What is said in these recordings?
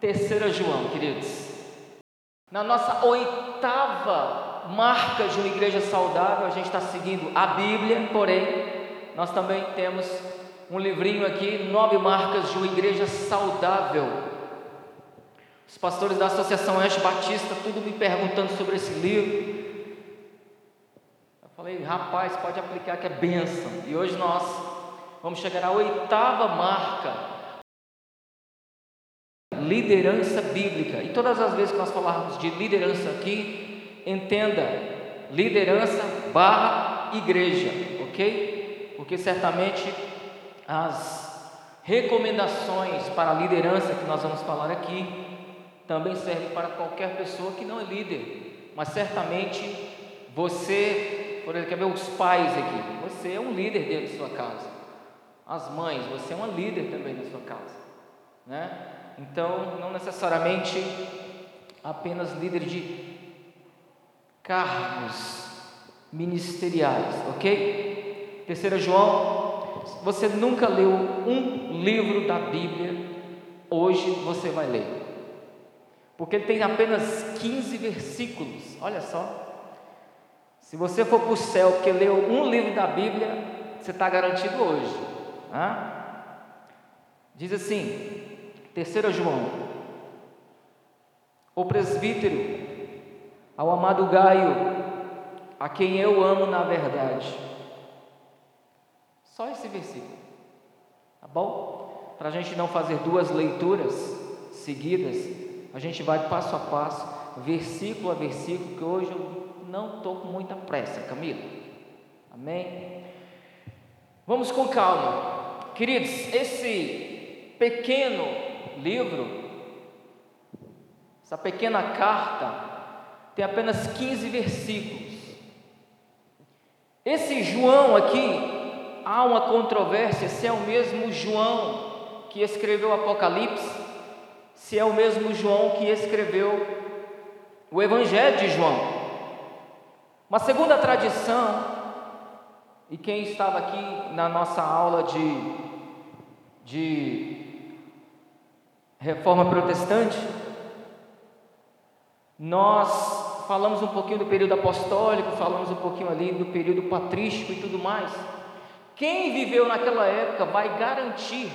Terceira João, queridos. Na nossa oitava marca de uma igreja saudável, a gente está seguindo a Bíblia, porém, nós também temos um livrinho aqui, nove marcas de uma igreja saudável. Os pastores da Associação Oeste Batista, tudo me perguntando sobre esse livro. Eu falei, rapaz, pode aplicar que é bênção. E hoje nós vamos chegar à oitava marca liderança bíblica. E todas as vezes que nós falarmos de liderança aqui, entenda, liderança barra igreja, ok? Porque certamente as recomendações para a liderança que nós vamos falar aqui também servem para qualquer pessoa que não é líder, mas certamente você, por exemplo, quer ver os pais aqui, você é um líder dentro de sua casa. As mães, você é uma líder também na sua casa, né? Então, não necessariamente apenas líder de cargos ministeriais, ok? Terceira João, você nunca leu um livro da Bíblia, hoje você vai ler. Porque ele tem apenas 15 versículos, olha só. Se você for para o céu porque leu um livro da Bíblia, você está garantido hoje. Hein? Diz assim, 3 João, o presbítero, ao amado Gaio, a quem eu amo na verdade. Só esse versículo, tá bom? Para a gente não fazer duas leituras seguidas, a gente vai passo a passo, versículo a versículo, que hoje eu não estou com muita pressa, Camila. Amém? Vamos com calma. Queridos, esse pequeno livro, essa pequena carta, tem apenas 15 versículos. Esse João aqui, há uma controvérsia se é o mesmo João que escreveu o Apocalipse, se é o mesmo João que escreveu o Evangelho de João. Mas segundo a tradição, e quem estava aqui na nossa aula de, de reforma protestante, nós falamos um pouquinho do período apostólico, falamos um pouquinho ali do período patrístico e tudo mais. Quem viveu naquela época vai garantir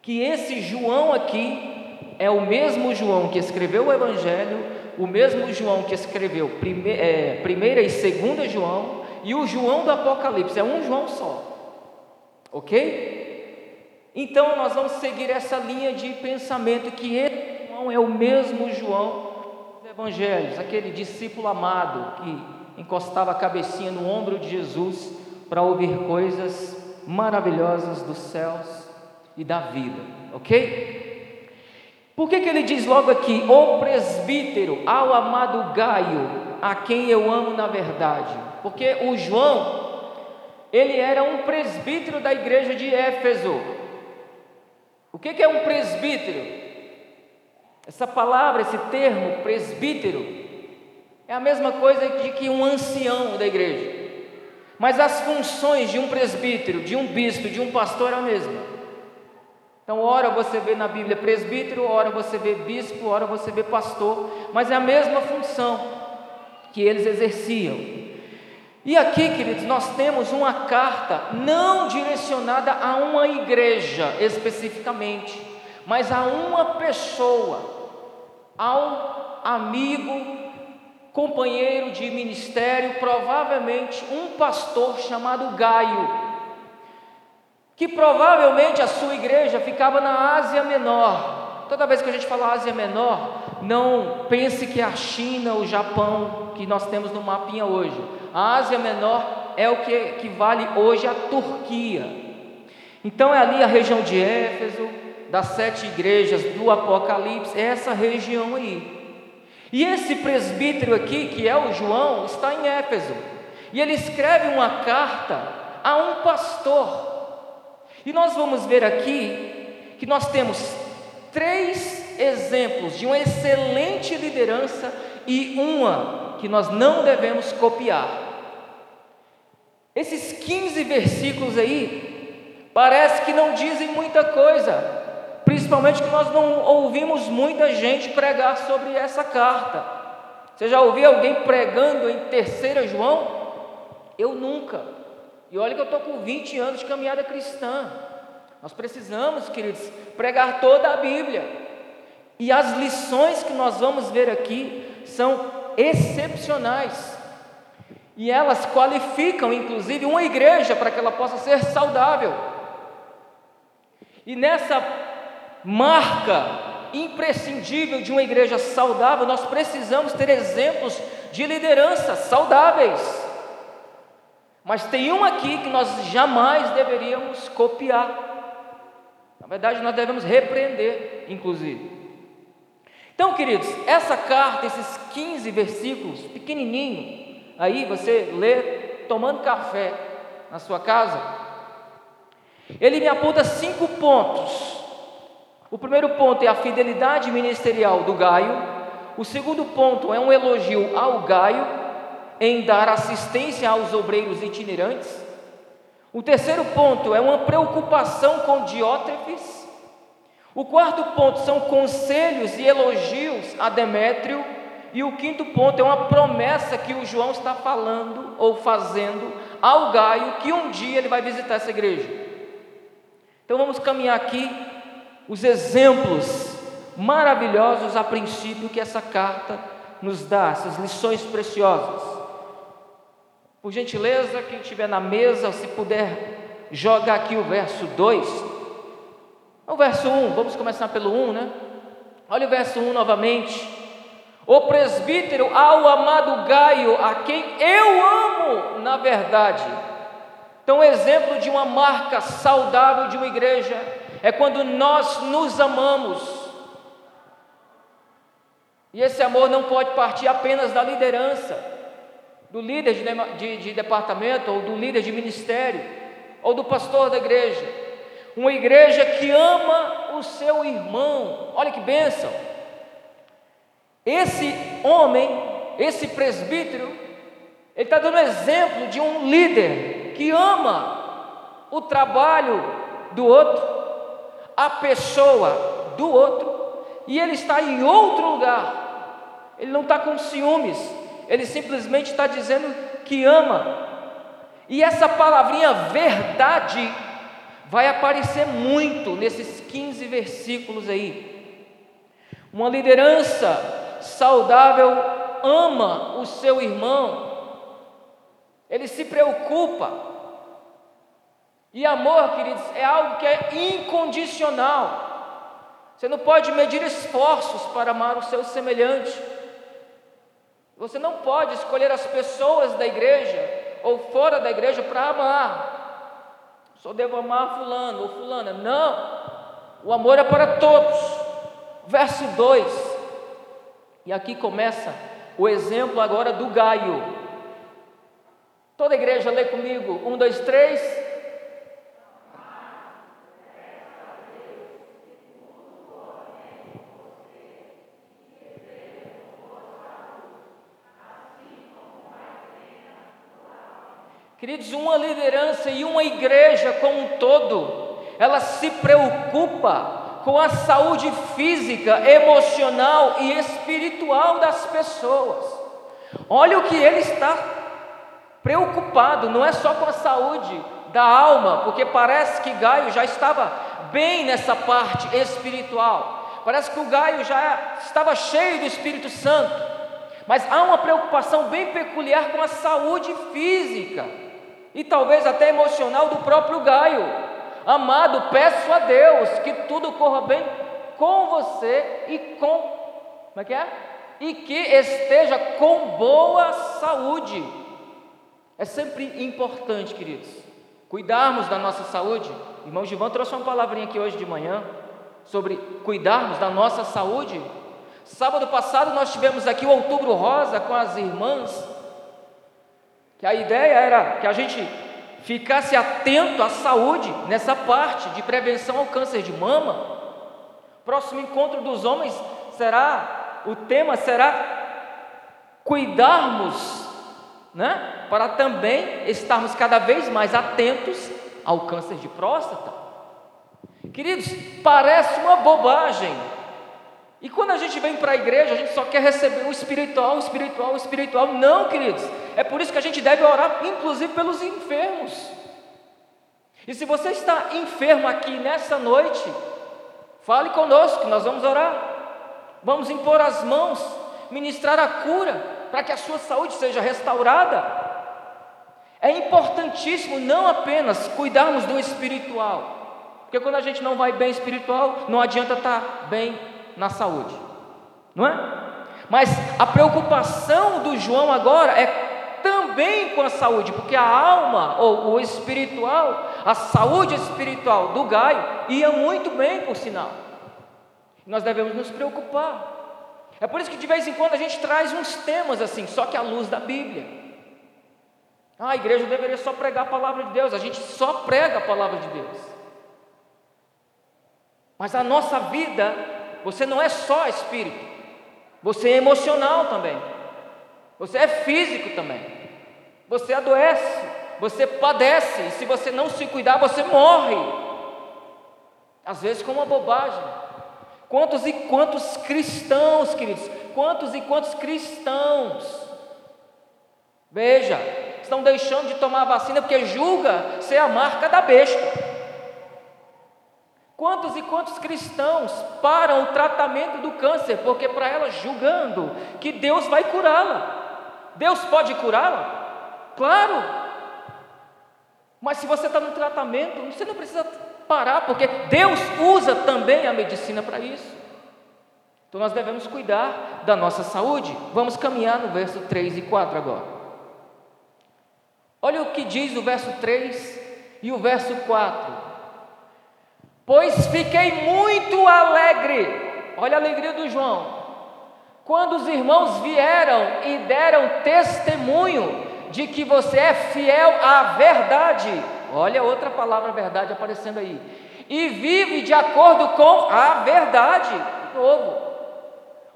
que esse João aqui é o mesmo João que escreveu o Evangelho, o mesmo João que escreveu prime, é, primeira e segunda João, e o João do Apocalipse, é um João só. Ok? Então nós vamos seguir essa linha de pensamento que João é o mesmo João dos evangelhos, aquele discípulo amado que encostava a cabecinha no ombro de Jesus para ouvir coisas maravilhosas dos céus e da vida, ok? Por que, que ele diz logo aqui, o presbítero, ao amado Gaio, a quem eu amo na verdade? Porque o João, ele era um presbítero da igreja de Éfeso, o que é um presbítero? Essa palavra, esse termo, presbítero, é a mesma coisa de que um ancião da igreja. Mas as funções de um presbítero, de um bispo, de um pastor é a mesma. Então, ora você vê na Bíblia presbítero, ora você vê bispo, ora você vê pastor, mas é a mesma função que eles exerciam. E aqui, queridos, nós temos uma carta não direcionada a uma igreja especificamente, mas a uma pessoa, ao amigo, companheiro de ministério, provavelmente um pastor chamado Gaio, que provavelmente a sua igreja ficava na Ásia Menor. Toda vez que a gente fala Ásia Menor, não pense que é a China, o Japão que nós temos no mapinha hoje. A Ásia Menor é o que equivale hoje à Turquia. Então é ali a região de Éfeso, das sete igrejas do Apocalipse, é essa região aí. E esse presbítero aqui, que é o João, está em Éfeso. E ele escreve uma carta a um pastor. E nós vamos ver aqui que nós temos três exemplos de uma excelente liderança e uma que nós não devemos copiar. Esses 15 versículos aí, parece que não dizem muita coisa, principalmente que nós não ouvimos muita gente pregar sobre essa carta. Você já ouviu alguém pregando em terceira João? Eu nunca. E olha que eu estou com 20 anos de caminhada cristã. Nós precisamos, queridos, pregar toda a Bíblia. E as lições que nós vamos ver aqui são excepcionais. E elas qualificam, inclusive, uma igreja para que ela possa ser saudável. E nessa marca imprescindível de uma igreja saudável, nós precisamos ter exemplos de liderança saudáveis. Mas tem um aqui que nós jamais deveríamos copiar. Na verdade, nós devemos repreender, inclusive. Então, queridos, essa carta, esses 15 versículos, pequenininho, aí você lê tomando café na sua casa, ele me aponta cinco pontos. O primeiro ponto é a fidelidade ministerial do Gaio. O segundo ponto é um elogio ao Gaio em dar assistência aos obreiros itinerantes. O terceiro ponto é uma preocupação com Diótrefes. O quarto ponto são conselhos e elogios a Demétrio. E o quinto ponto é uma promessa que o João está falando ou fazendo ao Gaio que um dia ele vai visitar essa igreja. Então vamos caminhar aqui os exemplos maravilhosos a princípio que essa carta nos dá, essas lições preciosas. Por gentileza, quem estiver na mesa, se puder jogar aqui o verso 2. O verso 1, vamos começar pelo 1, né? Olha o verso 1 novamente. O presbítero ao amado Gaio, a quem eu amo na verdade. Então, exemplo de uma marca saudável de uma igreja é quando nós nos amamos. E esse amor não pode partir apenas da liderança do líder de, de, de departamento, ou do líder de ministério, ou do pastor da igreja. Uma igreja que ama o seu irmão. Olha que bênção! Esse homem, esse presbítero, ele está dando exemplo de um líder que ama o trabalho do outro, a pessoa do outro, e ele está em outro lugar. Ele não está com ciúmes, ele simplesmente está dizendo que ama. E essa palavrinha verdade vai aparecer muito nesses 15 versículos aí. Uma liderança saudável ama o seu irmão, ele se preocupa. E amor, queridos, é algo que é incondicional. Você não pode medir esforços para amar o seu semelhante. Você não pode escolher as pessoas da igreja ou fora da igreja para amar. Só devo amar fulano ou fulana. Não. O amor é para todos. Verso 2. E aqui começa o exemplo agora do Gaio. Toda a igreja lê comigo. Um, dois, três. Queridos, uma liderança e uma igreja como um todo, ela se preocupa com a saúde física, emocional e espiritual das pessoas. Olha o que ele está preocupado, não é só com a saúde da alma, porque parece que Gaio já estava bem nessa parte espiritual. Parece que o Gaio já estava cheio do Espírito Santo. Mas há uma preocupação bem peculiar com a saúde física e talvez até emocional do próprio Gaio. Amado, peço a Deus que tudo corra bem com você e com. Como é que é? E que esteja com boa saúde. É sempre importante, queridos, cuidarmos da nossa saúde. Irmão Givão trouxe uma palavrinha aqui hoje de manhã sobre cuidarmos da nossa saúde. Sábado passado nós tivemos aqui o Outubro Rosa com as irmãs que a ideia era que a gente ficasse atento à saúde nessa parte de prevenção ao câncer de mama. Próximo encontro dos homens será, o tema será cuidarmos, né? Para também estarmos cada vez mais atentos ao câncer de próstata. Queridos, parece uma bobagem. E quando a gente vem para a igreja, a gente só quer receber o espiritual, o espiritual, o espiritual. Não, queridos. É por isso que a gente deve orar, inclusive pelos enfermos. E se você está enfermo aqui nessa noite, fale conosco, nós vamos orar. Vamos impor as mãos, ministrar a cura, para que a sua saúde seja restaurada. É importantíssimo não apenas cuidarmos do espiritual, porque quando a gente não vai bem espiritual, não adianta estar bem na saúde, não é? Mas a preocupação do João agora é também com a saúde, porque a alma ou o espiritual, a saúde espiritual do Gaio ia muito bem, por sinal. Nós devemos nos preocupar. É por isso que de vez em quando a gente traz uns temas assim, só que à luz da Bíblia. Ah, a igreja deveria só pregar a palavra de Deus, a gente só prega a palavra de Deus. Mas a nossa vida, você não é só espírito, você é emocional também, você é físico também, você adoece, você padece, e se você não se cuidar, você morre. Às vezes com uma bobagem. Quantos e quantos cristãos, queridos, quantos e quantos cristãos, veja, estão deixando de tomar a vacina porque julga ser a marca da besta. Quantos e quantos cristãos param o tratamento do câncer porque para ela julgando que Deus vai curá-la? Deus pode curá-la? Claro. Mas se você está no tratamento, você não precisa parar, porque Deus usa também a medicina para isso. Então nós devemos cuidar da nossa saúde. Vamos caminhar no verso 3 e 4 agora. Olha o que diz o verso 3 e o verso 4. Pois fiquei muito alegre, olha a alegria do João, quando os irmãos vieram e deram testemunho de que você é fiel à verdade Olha outra palavra verdade aparecendo aí. E vive de acordo com a verdade. De novo.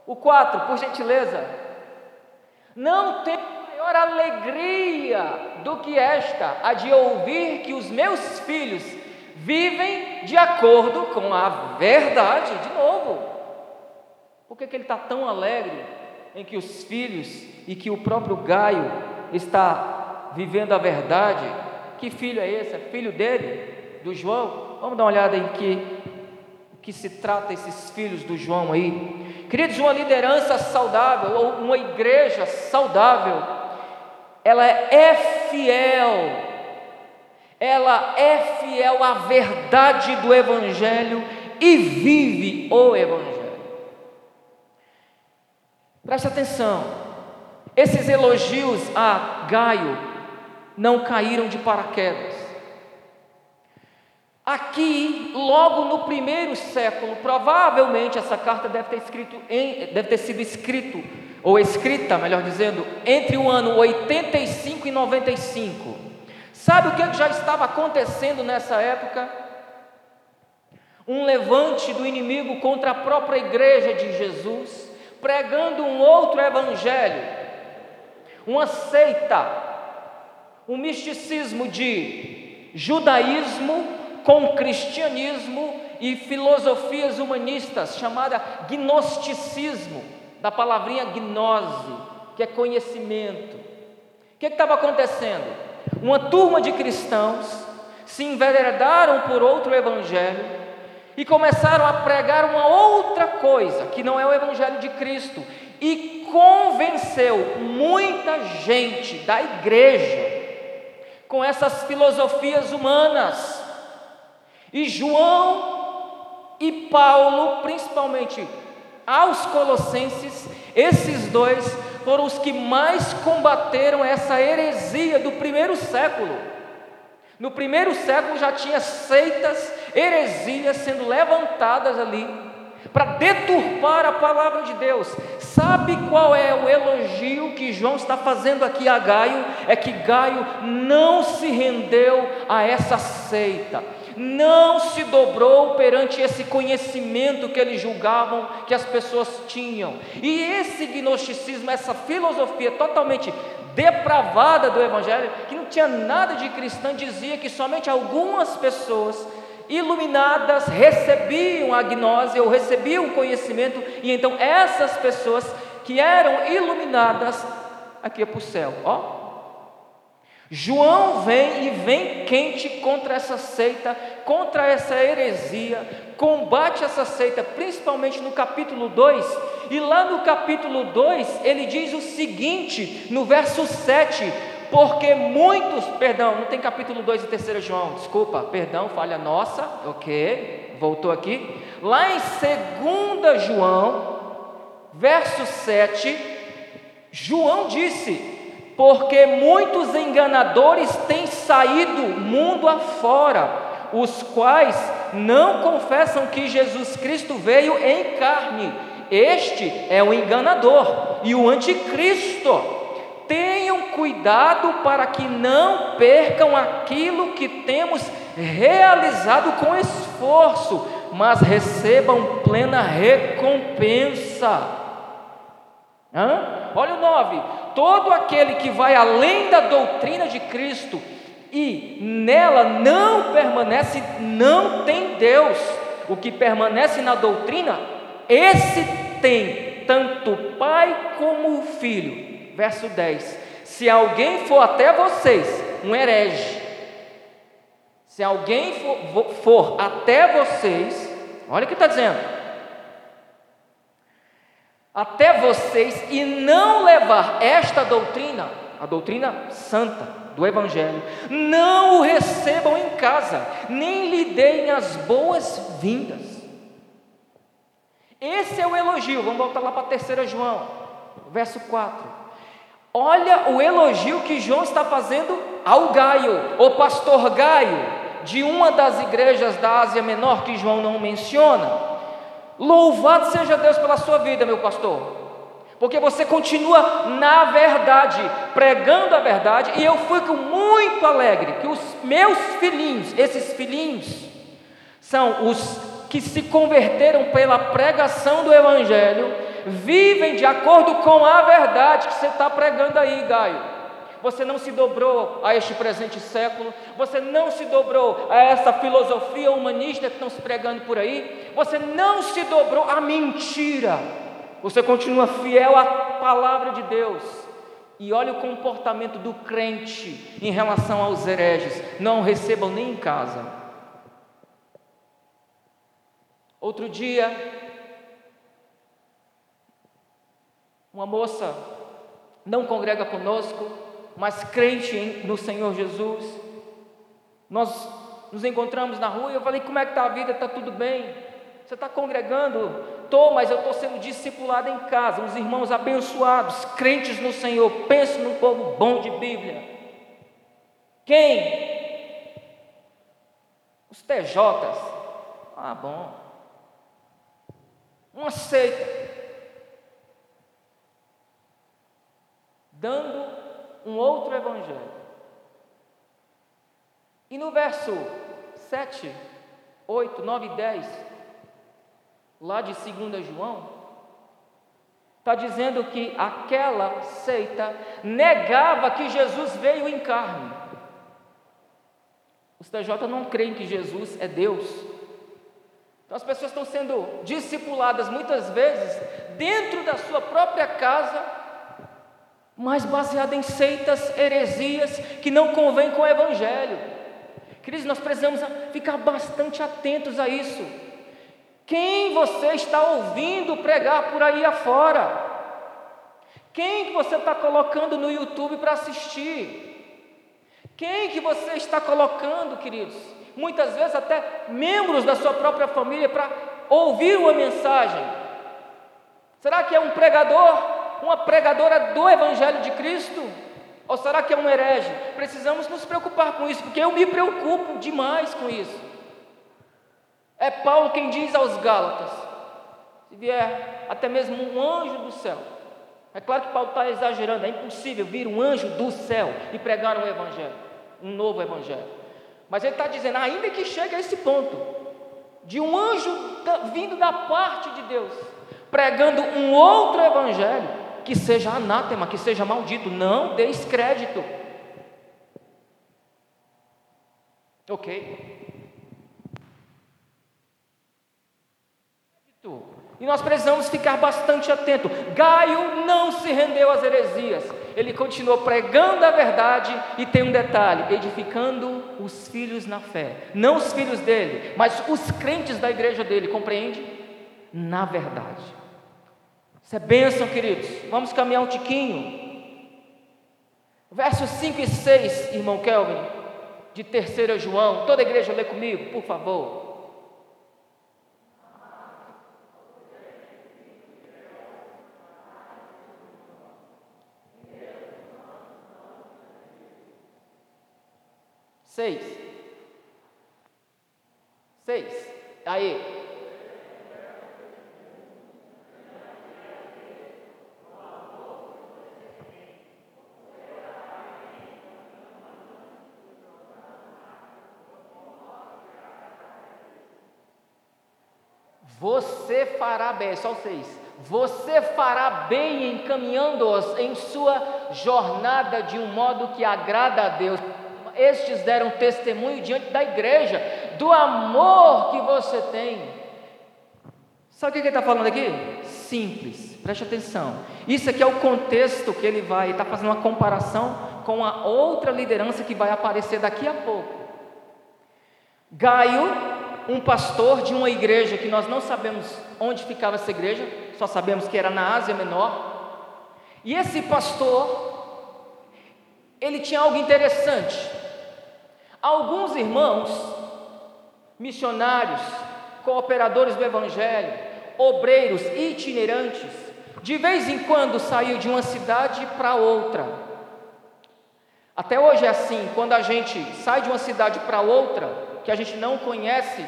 O 4, por gentileza. Não tem maior alegria do que esta, a de ouvir que os meus filhos vivem de acordo com a verdade. De novo. Por que, que ele está tão alegre em que os filhos e que o próprio Gaio está vivendo a verdade? Que filho é esse? É filho dele? Do João? Vamos dar uma olhada em que, que se trata esses filhos do João aí. Queridos, uma liderança saudável, ou uma igreja saudável, ela é fiel, ela é fiel à verdade do Evangelho e vive o Evangelho. Preste atenção, esses elogios a Gaio não caíram de paraquedas. Aqui, logo no primeiro século, provavelmente essa carta deve ter, escrito em, deve ter sido escrito, ou escrita, melhor dizendo, entre o ano 85 e 95. Sabe o que já estava acontecendo nessa época? Um levante do inimigo contra a própria igreja de Jesus, pregando um outro evangelho, uma seita um misticismo de judaísmo com cristianismo e filosofias humanistas, chamada gnosticismo, da palavrinha gnose, que é conhecimento. O que estava acontecendo? Uma turma de cristãos se enveredaram por outro evangelho e começaram a pregar uma outra coisa, que não é o evangelho de Cristo, e convenceu muita gente da igreja com essas filosofias humanas. E João e Paulo, principalmente aos Colossenses, esses dois foram os que mais combateram essa heresia do primeiro século. No primeiro século já tinha seitas, heresias sendo levantadas ali para deturpar a palavra de Deus. Sabe qual é o elogio que João está fazendo aqui a Gaio? É que Gaio não se rendeu a essa seita, não se dobrou perante esse conhecimento que eles julgavam que as pessoas tinham. E esse gnosticismo, essa filosofia totalmente depravada do Evangelho, que não tinha nada de cristã, dizia que somente algumas pessoas iluminadas recebiam a gnose ou recebiam o conhecimento, e então essas pessoas que eram iluminadas aqui é para o céu, ó. João vem e vem quente contra essa seita, contra essa heresia, combate essa seita, principalmente no capítulo 2, e lá no capítulo 2 ele diz o seguinte, no verso 7: porque muitos, perdão, não tem capítulo 2 e 3 João, desculpa, perdão, falha nossa, ok, voltou aqui. Lá em 2 João, verso 7, João disse: Porque muitos enganadores têm saído mundo afora, os quais não confessam que Jesus Cristo veio em carne. Este é o enganador e o anticristo tenham cuidado para que não percam aquilo que temos realizado com esforço, mas recebam plena recompensa. Hã? Olha o 9: todo aquele que vai além da doutrina de Cristo e nela não permanece, não tem Deus. O que permanece na doutrina, esse tem tanto o Pai como o Filho. Verso 10: Se alguém for até vocês, um herege, se alguém for, for até vocês, olha o que está dizendo, até vocês e não levar esta doutrina, a doutrina santa do Evangelho, não o recebam em casa, nem lhe deem as boas-vindas. Esse é o elogio, vamos voltar lá para a terceira João, verso 4. Olha o elogio que João está fazendo ao Gaio, o pastor Gaio, de uma das igrejas da Ásia Menor que João não menciona. Louvado seja Deus pela sua vida, meu pastor, porque você continua na verdade, pregando a verdade, e eu fico muito alegre que os meus filhinhos, esses filhinhos, são os que se converteram pela pregação do Evangelho vivem de acordo com a verdade que você está pregando aí, Gaio. Você não se dobrou a este presente século, você não se dobrou a essa filosofia humanista que estão se pregando por aí, você não se dobrou à mentira, você continua fiel à palavra de Deus. E olha o comportamento do crente em relação aos hereges: não recebam nem em casa. Outro dia, Uma moça não congrega conosco, mas crente no Senhor Jesus. Nós nos encontramos na rua e eu falei: Como é que está a vida? Está tudo bem? Você está congregando? Estou, mas eu estou sendo discipulado em casa. Os irmãos abençoados, crentes no Senhor. Pense num povo bom de Bíblia. Quem? Os TJs. Ah, bom. Uma seita. dando um outro evangelho. E no verso 7, 8, 9 e 10, lá de 2 João, está dizendo que aquela seita negava que Jesus veio em carne. Os TJ não creem que Jesus é Deus. Então as pessoas estão sendo discipuladas muitas vezes dentro da sua própria casa mas baseada em seitas, heresias que não convêm com o Evangelho. Queridos, nós precisamos ficar bastante atentos a isso. Quem você está ouvindo pregar por aí afora? Quem que você está colocando no YouTube para assistir? Quem que você está colocando, queridos? Muitas vezes até membros da sua própria família para ouvir uma mensagem. Será que é um pregador uma pregadora do Evangelho de Cristo? Ou será que é um herege? Precisamos nos preocupar com isso, porque eu me preocupo demais com isso. É Paulo quem diz aos Gálatas: se vier até mesmo um anjo do céu, é claro que Paulo está exagerando, é impossível vir um anjo do céu e pregar um evangelho, um novo evangelho. Mas ele está dizendo, ainda que chegue a esse ponto, de um anjo vindo da parte de Deus, pregando um outro evangelho, que seja anátema, que seja maldito. Não dê. Ok? E nós precisamos ficar bastante atento. Gaio não se rendeu às heresias. Ele continuou pregando a verdade e tem um detalhe: edificando os filhos na fé. Não os filhos dele, mas os crentes da igreja dele, compreende? Na verdade. Isso é bênção, queridos. Vamos caminhar um tiquinho. Versos 5 e 6, irmão Kelvin, de 3 João. Toda a igreja lê comigo, por favor. Seis. Seis. Aí. Você fará bem, só seis. Você fará bem encaminhando-os em sua jornada de um modo que agrada a Deus estes deram testemunho diante da igreja do amor que você tem. Sabe o que ele está falando aqui? Simples, preste atenção. Isso aqui é o contexto que ele vai, está fazendo uma comparação com a outra liderança que vai aparecer daqui a pouco. Gaio, um pastor de uma igreja que nós não sabemos onde ficava essa igreja, só sabemos que era na Ásia Menor. E esse pastor, ele tinha algo interessante. Alguns irmãos, missionários, cooperadores do Evangelho, obreiros itinerantes, de vez em quando saíam de uma cidade para outra. Até hoje é assim, quando a gente sai de uma cidade para outra, que a gente não conhece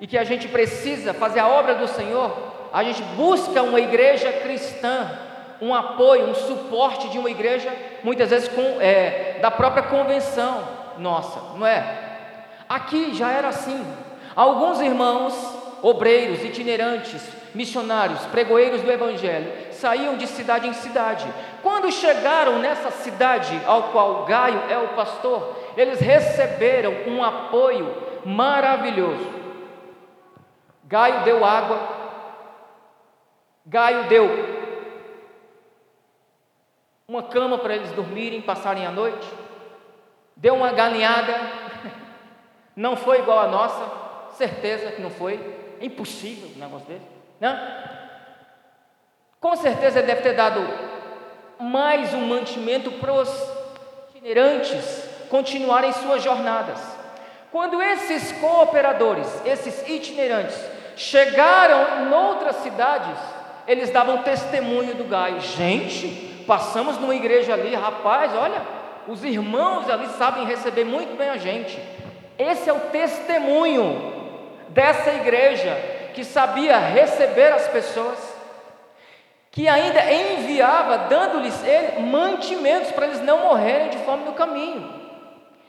e que a gente precisa fazer a obra do Senhor, a gente busca uma igreja cristã, um apoio, um suporte de uma igreja, muitas vezes com, é, da própria convenção nossa, não é? Aqui já era assim. Alguns irmãos, obreiros, itinerantes, missionários, pregoeiros do Evangelho, saíam de cidade em cidade. Quando chegaram nessa cidade, ao qual Gaio é o pastor, eles receberam um apoio maravilhoso. Gaio deu água, Gaio deu uma cama para eles dormirem, passarem a noite deu uma galinhada, não foi igual a nossa, certeza que não foi, é impossível um negócio desse, né? Com certeza deve ter dado mais um mantimento para os itinerantes continuarem suas jornadas. Quando esses cooperadores, esses itinerantes, chegaram em outras cidades, eles davam testemunho do Gaio. Gente, passamos numa igreja ali, rapaz, olha, os irmãos ali sabem receber muito bem a gente. Esse é o testemunho dessa igreja que sabia receber as pessoas, que ainda enviava, dando-lhes mantimentos para eles não morrerem de fome no caminho.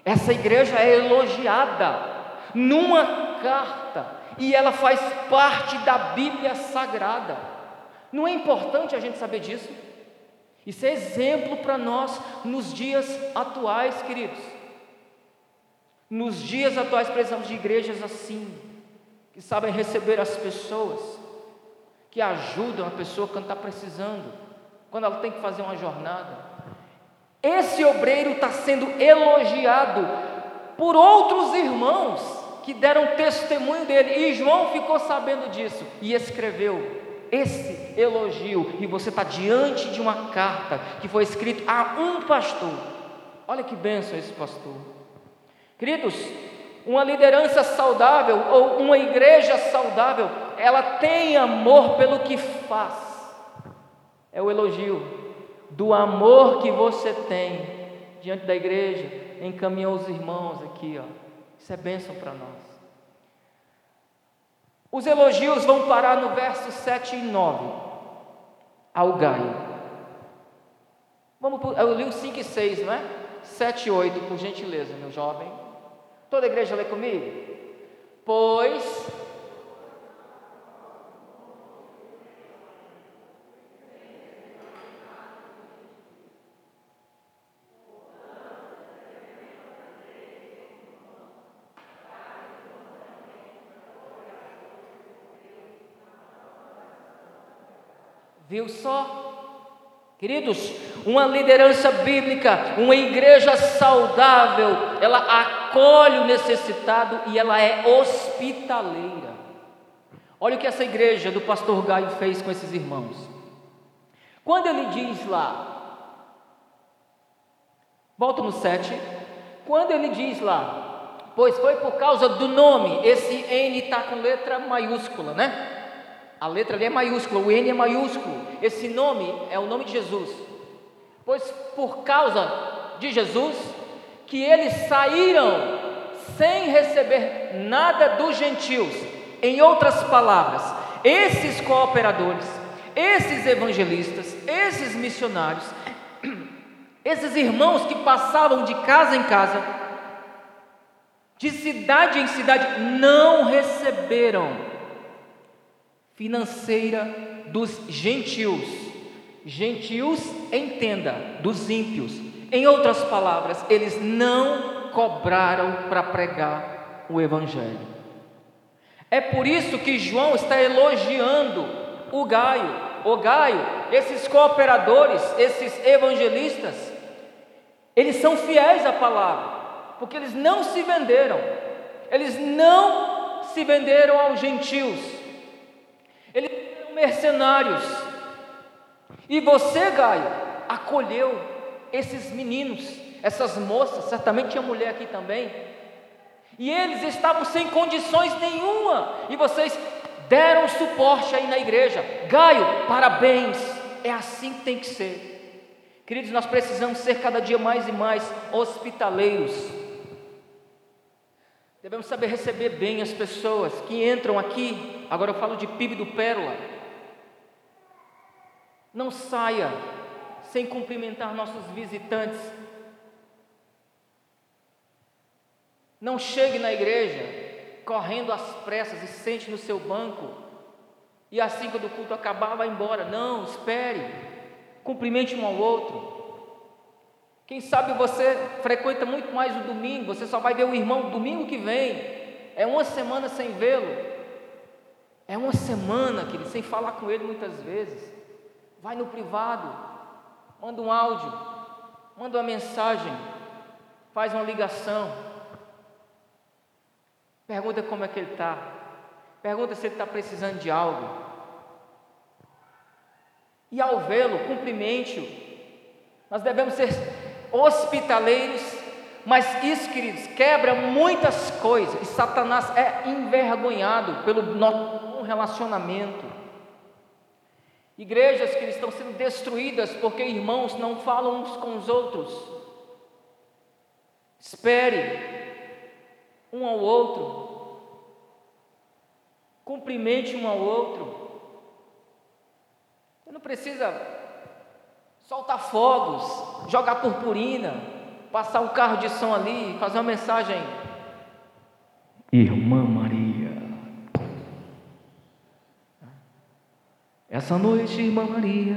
Essa igreja é elogiada numa carta e ela faz parte da Bíblia Sagrada. Não é importante a gente saber disso? Isso é exemplo para nós nos dias atuais, queridos. Nos dias atuais precisamos de igrejas assim, que sabem receber as pessoas, que ajudam a pessoa quando está precisando, quando ela tem que fazer uma jornada. Esse obreiro está sendo elogiado por outros irmãos que deram testemunho dele, e João ficou sabendo disso e escreveu esse elogio e você está diante de uma carta que foi escrita a um pastor. Olha que benção esse pastor. Queridos, uma liderança saudável ou uma igreja saudável, ela tem amor pelo que faz. É o elogio do amor que você tem diante da igreja, encaminhou os irmãos aqui, ó. Isso é bênção para nós. Os elogios vão parar no verso 7 e 9, ao Gaio. Vamos, eu li o 5 e 6, não é? 7 e 8, por gentileza, meu jovem. Toda a igreja lê comigo? Pois Viu só? Queridos, uma liderança bíblica, uma igreja saudável, ela acolhe o necessitado e ela é hospitaleira. Olha o que essa igreja do pastor Gaio fez com esses irmãos. Quando ele diz lá, volta no 7, quando ele diz lá, pois foi por causa do nome, esse N está com letra maiúscula, né? A letra ali é maiúscula, o N é maiúsculo. Esse nome é o nome de Jesus. Pois por causa de Jesus, que eles saíram sem receber nada dos gentios. Em outras palavras, esses cooperadores, esses evangelistas, esses missionários, esses irmãos que passavam de casa em casa, de cidade em cidade, não receberam financeira dos gentios. Gentios, entenda, dos ímpios. Em outras palavras, eles não cobraram para pregar o Evangelho. É por isso que João está elogiando o Gaio. O Gaio, esses cooperadores, esses evangelistas, eles são fiéis à palavra, porque eles não se venderam, eles não se venderam aos gentios, mercenários. E você, Gaio, acolheu esses meninos, essas moças, certamente tinha mulher aqui também. E eles estavam sem condições nenhuma. E vocês deram suporte aí na igreja. Gaio, parabéns. É assim que tem que ser. Queridos, nós precisamos ser cada dia mais e mais hospitaleiros. Devemos saber receber bem as pessoas que entram aqui Agora eu falo de PIB do Pérola. Não saia sem cumprimentar nossos visitantes. Não chegue na igreja correndo às pressas e sente no seu banco. E assim quando o culto acabar, vá embora. Não, espere. Cumprimente um ao outro. Quem sabe você frequenta muito mais o domingo, você só vai ver o irmão domingo que vem. É uma semana sem vê-lo. É uma semana, querido, sem falar com ele muitas vezes. Vai no privado, manda um áudio, manda uma mensagem, faz uma ligação. Pergunta como é que ele está. Pergunta se ele está precisando de algo. E ao vê-lo, cumprimente-o. Nós devemos ser hospitaleiros mas isso, queridos, quebra muitas coisas. E Satanás é envergonhado pelo nosso relacionamento. Igrejas que estão sendo destruídas porque irmãos não falam uns com os outros. Espere um ao outro. Cumprimente um ao outro. Você não precisa soltar fogos, jogar purpurina passar um carro de som ali, fazer uma mensagem. Irmã Essa noite, irmã Maria,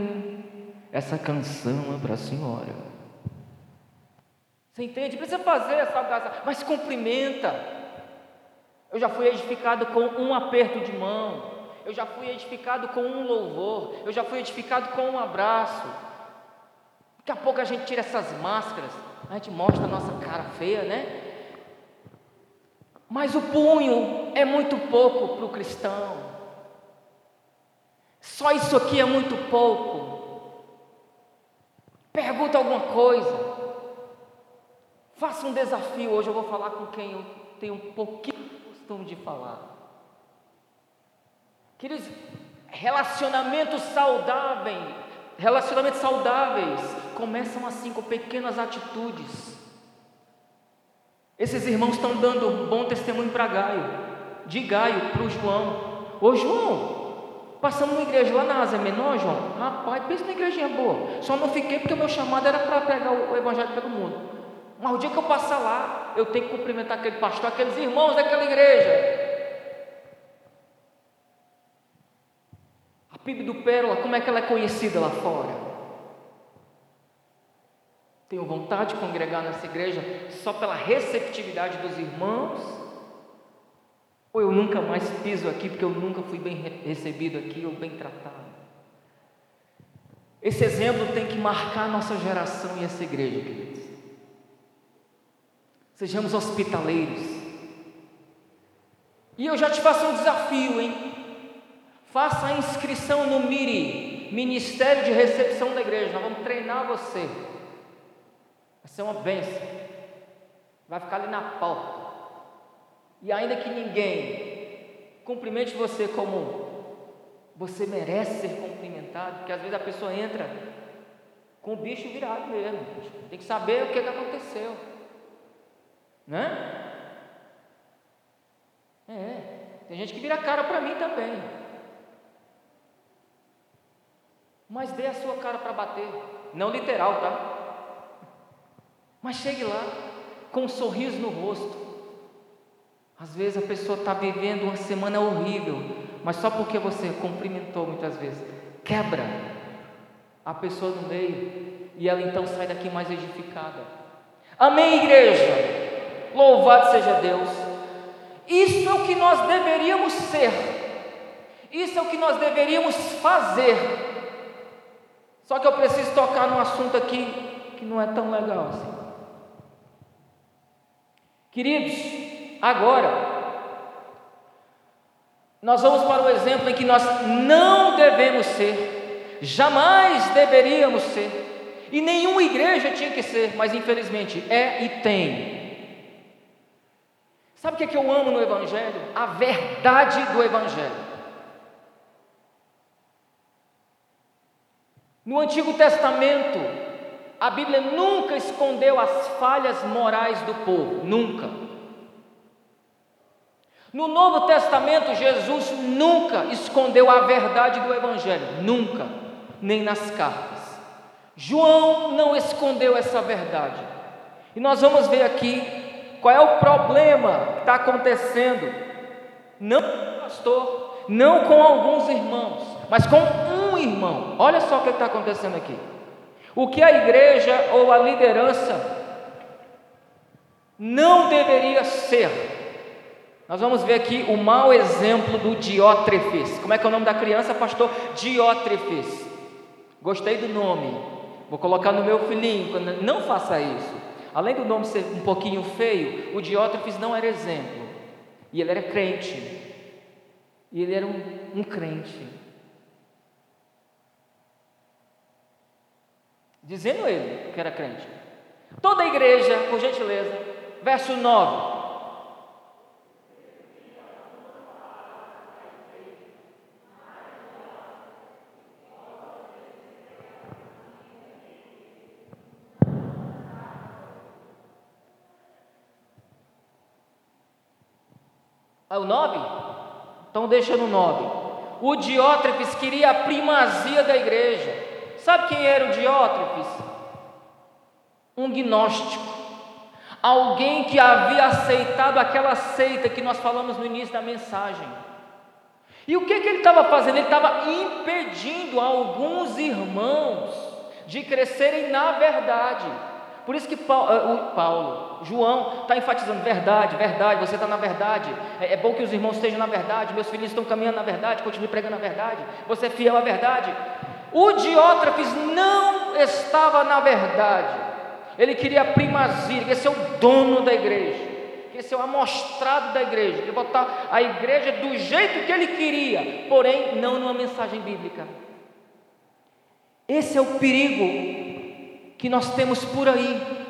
essa canção é para a senhora. Você entende? Precisa fazer essa casa, mas cumprimenta. Eu já fui edificado com um aperto de mão. Eu já fui edificado com um louvor. Eu já fui edificado com um abraço. Daqui a pouco a gente tira essas máscaras a gente mostra a nossa cara feia, né? Mas o punho é muito pouco para o cristão. Só isso aqui é muito pouco. Pergunta alguma coisa. Faça um desafio. Hoje eu vou falar com quem eu tenho um pouquinho costume de falar. Queridos, relacionamento saudável Relacionamentos saudáveis começam assim com pequenas atitudes. Esses irmãos estão dando um bom testemunho para Gaio, de Gaio para o João. Ô João, passamos uma igreja lá na Asa Menor, João. Rapaz, pensa numa igrejinha boa. Só não fiquei porque o meu chamado era para pregar o evangelho todo mundo. Mas o dia que eu passar lá, eu tenho que cumprimentar aquele pastor, aqueles irmãos daquela igreja. PIB do Pérola, como é que ela é conhecida lá fora? Tenho vontade de congregar nessa igreja só pela receptividade dos irmãos? Ou eu nunca mais piso aqui porque eu nunca fui bem recebido aqui ou bem tratado? Esse exemplo tem que marcar nossa geração e essa igreja, queridos. Sejamos hospitaleiros. E eu já te faço um desafio, hein? Faça a inscrição no MIRI, Ministério de Recepção da Igreja. Nós vamos treinar você. Vai ser uma bênção. Vai ficar ali na porta. E ainda que ninguém cumprimente você como você merece ser cumprimentado, porque às vezes a pessoa entra com o bicho virado mesmo. Tem que saber o que, aconteceu. Né? É. Tem gente que vira cara para mim também. Mas dê a sua cara para bater. Não literal, tá? Mas chegue lá com um sorriso no rosto. Às vezes a pessoa está vivendo uma semana horrível, mas só porque você cumprimentou muitas vezes, quebra a pessoa no meio e ela então sai daqui mais edificada. Amém, igreja? Louvado seja Deus. Isso é o que nós deveríamos ser, isso é o que nós deveríamos fazer. Só que eu preciso tocar num assunto aqui que não é tão legal assim. Queridos, agora, nós vamos para o exemplo em que nós não devemos ser, jamais deveríamos ser, e nenhuma igreja tinha que ser, mas infelizmente é e tem. Sabe o que, é que eu amo no Evangelho? A verdade do Evangelho. No Antigo Testamento, a Bíblia nunca escondeu as falhas morais do povo, nunca. No Novo Testamento, Jesus nunca escondeu a verdade do Evangelho, nunca, nem nas cartas. João não escondeu essa verdade. E nós vamos ver aqui qual é o problema que está acontecendo, não com o pastor, não com alguns irmãos, mas com um irmão. Olha só o que está acontecendo aqui. O que a igreja ou a liderança não deveria ser. Nós vamos ver aqui o mau exemplo do Diótrefes. Como é que é o nome da criança, pastor? Diótrefes. Gostei do nome. Vou colocar no meu filhinho. Não faça isso. Além do nome ser um pouquinho feio, o Diótrefes não era exemplo. E ele era crente. E ele era um, um crente. Dizendo ele que era crente. Toda a igreja, por gentileza, verso 9. É o 9? Então deixa no 9. O Diótrefes queria a primazia da igreja. Sabe quem era o Diótrefes? Um gnóstico. Alguém que havia aceitado aquela seita que nós falamos no início da mensagem. E o que, que ele estava fazendo? Ele estava impedindo alguns irmãos de crescerem na verdade. Por isso que uh, Paulo João está enfatizando verdade, verdade, você está na verdade. É, é, bom que os irmãos estejam na verdade, meus filhos estão caminhando na verdade, continue pregando a verdade, você é fiel à verdade. O Diótrefes não estava na verdade. Ele queria primazia, ele queria ser o dono da igreja, queria ser o amostrado da igreja, queria botar a igreja do jeito que ele queria, porém não numa mensagem bíblica. Esse é o perigo que nós temos por aí.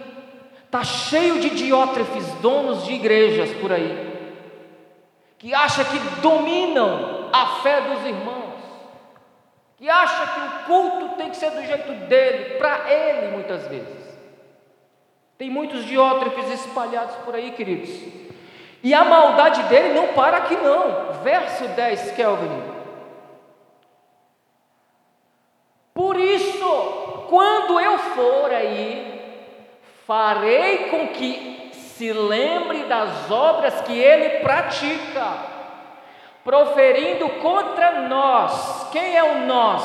Está cheio de diótrefes, donos de igrejas por aí, que acham que dominam a fé dos irmãos que acha que o culto tem que ser do jeito dele, para ele muitas vezes. Tem muitos diótrefes espalhados por aí, queridos. E a maldade dele não para aqui não. Verso 10, Kelvin. Por isso, quando eu for aí, farei com que se lembre das obras que ele pratica proferindo contra nós. Quem é o nós?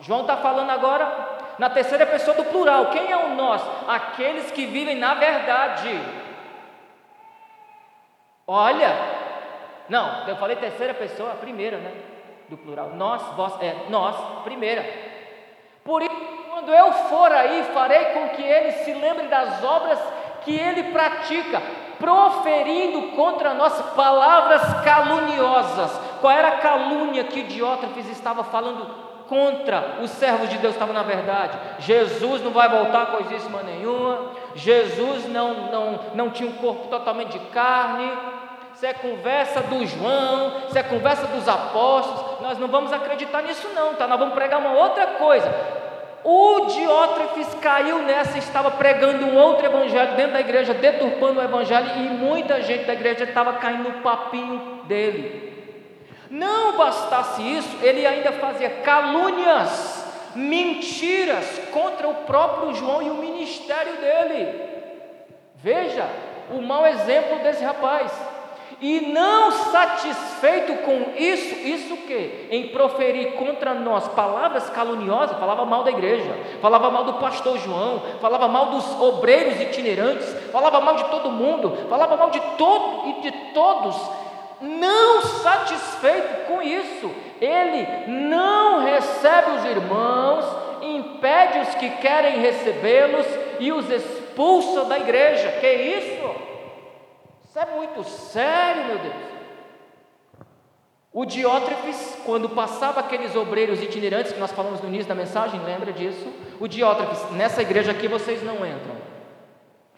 João está falando agora na terceira pessoa do plural. Quem é o nós? Aqueles que vivem na verdade. Olha, não, eu falei terceira pessoa, primeira, né? Do plural. Nós, vós, é, nós, primeira. Por isso, quando eu for aí, farei com que ele se lembre das obras que ele pratica, proferindo contra nós palavras caluniosas. Qual era a calúnia que Diótrefes estava falando contra os servos de Deus estava na verdade. Jesus não vai voltar coisíssima nenhuma. Jesus não, não, não tinha um corpo totalmente de carne. Isso é conversa do João, isso é conversa dos apóstolos. Nós não vamos acreditar nisso, não, tá? Nós vamos pregar uma outra coisa. O Diótrefes caiu nessa, estava pregando um outro evangelho dentro da igreja, deturpando o evangelho, e muita gente da igreja estava caindo no papinho dele. Não bastasse isso, ele ainda fazia calúnias, mentiras contra o próprio João e o ministério dele. Veja o mau exemplo desse rapaz. E não satisfeito com isso, isso que? Em proferir contra nós palavras caluniosas, falava mal da igreja, falava mal do pastor João, falava mal dos obreiros itinerantes, falava mal de todo mundo, falava mal de todo e de todos não satisfeito com isso, ele não recebe os irmãos, impede os que querem recebê-los e os expulsa da igreja. Que isso? Isso é muito sério, meu Deus. O Diótrefes, quando passava aqueles obreiros itinerantes que nós falamos no início da mensagem, lembra disso? O Diótrefes, nessa igreja aqui vocês não entram.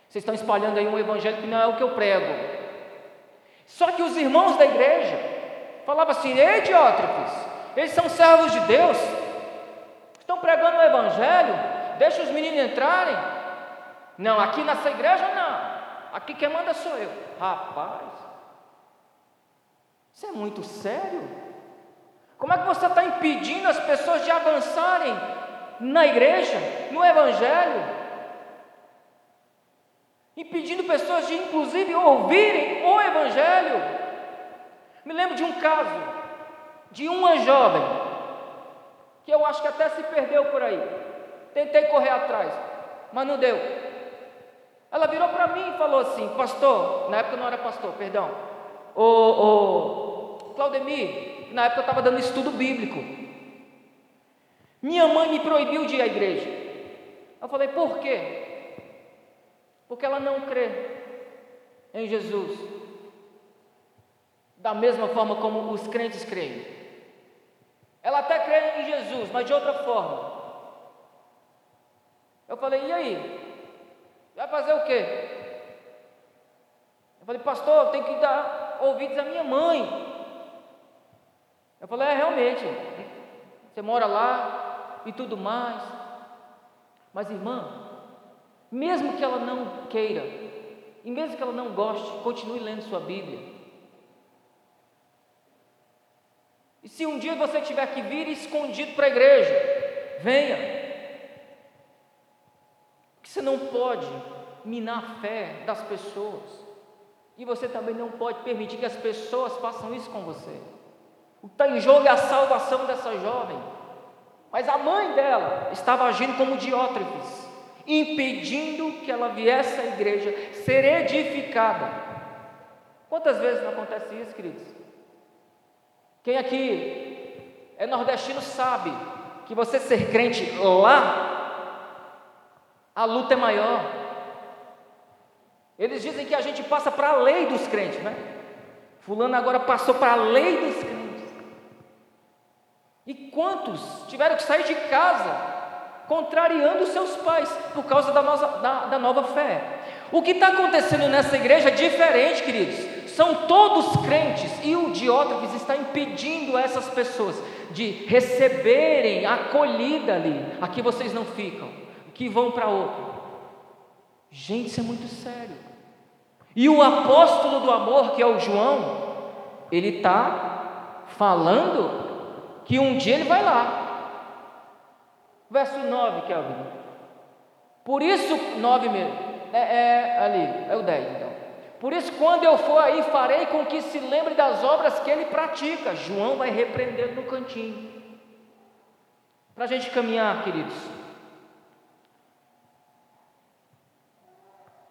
Vocês estão espalhando aí um evangelho que não é o que eu prego. Só que os irmãos da igreja falavam assim: Ei, Diótrefes, eles são servos de Deus, estão pregando o Evangelho, deixa os meninos entrarem. Não, aqui nessa igreja não, aqui quem manda sou eu. Rapaz, isso é muito sério. Como é que você está impedindo as pessoas de avançarem na igreja, no Evangelho? impedindo pessoas de, inclusive, ouvirem o Evangelho. Me lembro de um caso de uma jovem que eu acho que até se perdeu por aí. Tentei correr atrás, mas não deu. Ela virou para mim e falou assim: Pastor, na época não era pastor, perdão. O, o Claudemir, na época eu estava dando estudo bíblico. Minha mãe me proibiu de ir à igreja. Eu falei: Por quê? porque ela não crê em Jesus, da mesma forma como os crentes creem. Ela até crê em Jesus, mas de outra forma. Eu falei, e aí? Vai fazer o quê? Eu falei, pastor, tem que dar ouvidos à minha mãe. Eu falei, é realmente, você mora lá e tudo mais. Mas irmã, mesmo que ela não queira, e mesmo que ela não goste, continue lendo sua Bíblia. E se um dia você tiver que vir escondido para a igreja, venha. Você não pode minar a fé das pessoas. E você também não pode permitir que as pessoas façam isso com você. O que está em jogo é a salvação dessa jovem. Mas a mãe dela estava agindo como Diótrefes impedindo que ela viesse à igreja ser edificada. Quantas vezes não acontece isso, queridos? Quem aqui é nordestino sabe que você ser crente lá, a luta é maior. Eles dizem que a gente passa para a lei dos crentes, né? Fulano agora passou para a lei dos crentes. E quantos tiveram que sair de casa contrariando seus pais por causa da, nossa, da, da nova fé. O que está acontecendo nessa igreja é diferente, queridos. São todos crentes e o Diótrefes está impedindo essas pessoas de receberem acolhida ali. Aqui vocês não ficam, que vão para outro. Gente, isso é muito sério. E o apóstolo do amor, que é o João, ele está falando que um dia ele vai lá, Verso 9, Kelvin. Por isso, 9 mesmo. É, é ali, é o 10 então. Por isso, quando eu for aí, farei com que se lembre das obras que ele pratica. João vai repreender no cantinho. Para a gente caminhar, queridos.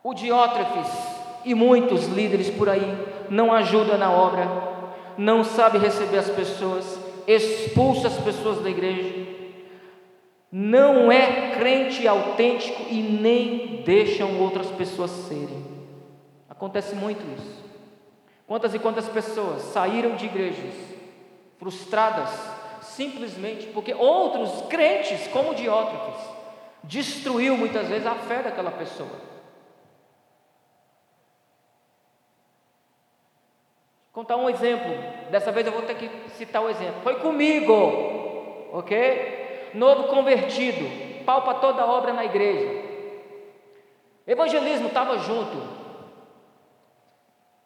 O Diótrefes e muitos líderes por aí não ajudam na obra, não sabe receber as pessoas, expulsa as pessoas da igreja não é crente autêntico e nem deixam outras pessoas serem. Acontece muito isso. Quantas e quantas pessoas saíram de igrejas frustradas simplesmente porque outros crentes, como Diótrefes, destruiu muitas vezes a fé daquela pessoa. Contar um exemplo. Dessa vez eu vou ter que citar um exemplo. Foi comigo, ok? Novo convertido, pau para toda obra na igreja. Evangelismo estava junto.